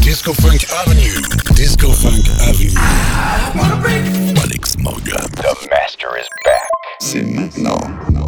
Disco Funk Avenue. Disco Funk Avenue. Alex Morgan. The master is back. C'est maintenant.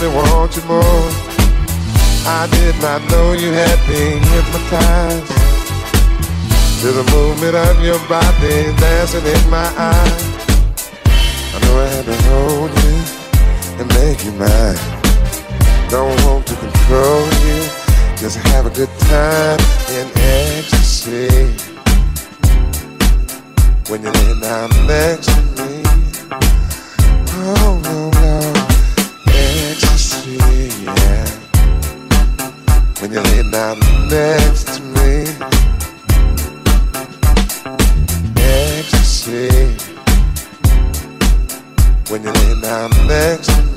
Made, me want you more. I did not know you had me hypnotized to the movement of your body dancing in my eyes. I knew I had to hold you and make you mine. Don't want to control you, just have a good time in ecstasy. When you lay down next to me, oh When you lay down next to me, ecstasy. When you lay down next to me,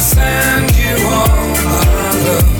send you all my love.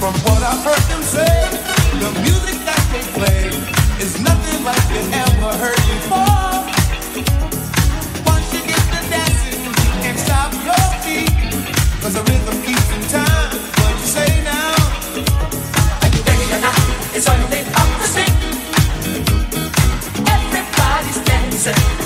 From what I've heard them say, the music that they play is nothing like you ever heard before. Once you get to dancing, you can't stop your the rhythm keeps in time. You say now? You ready or not, it's only up. Everybody's dancing.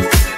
Thank you.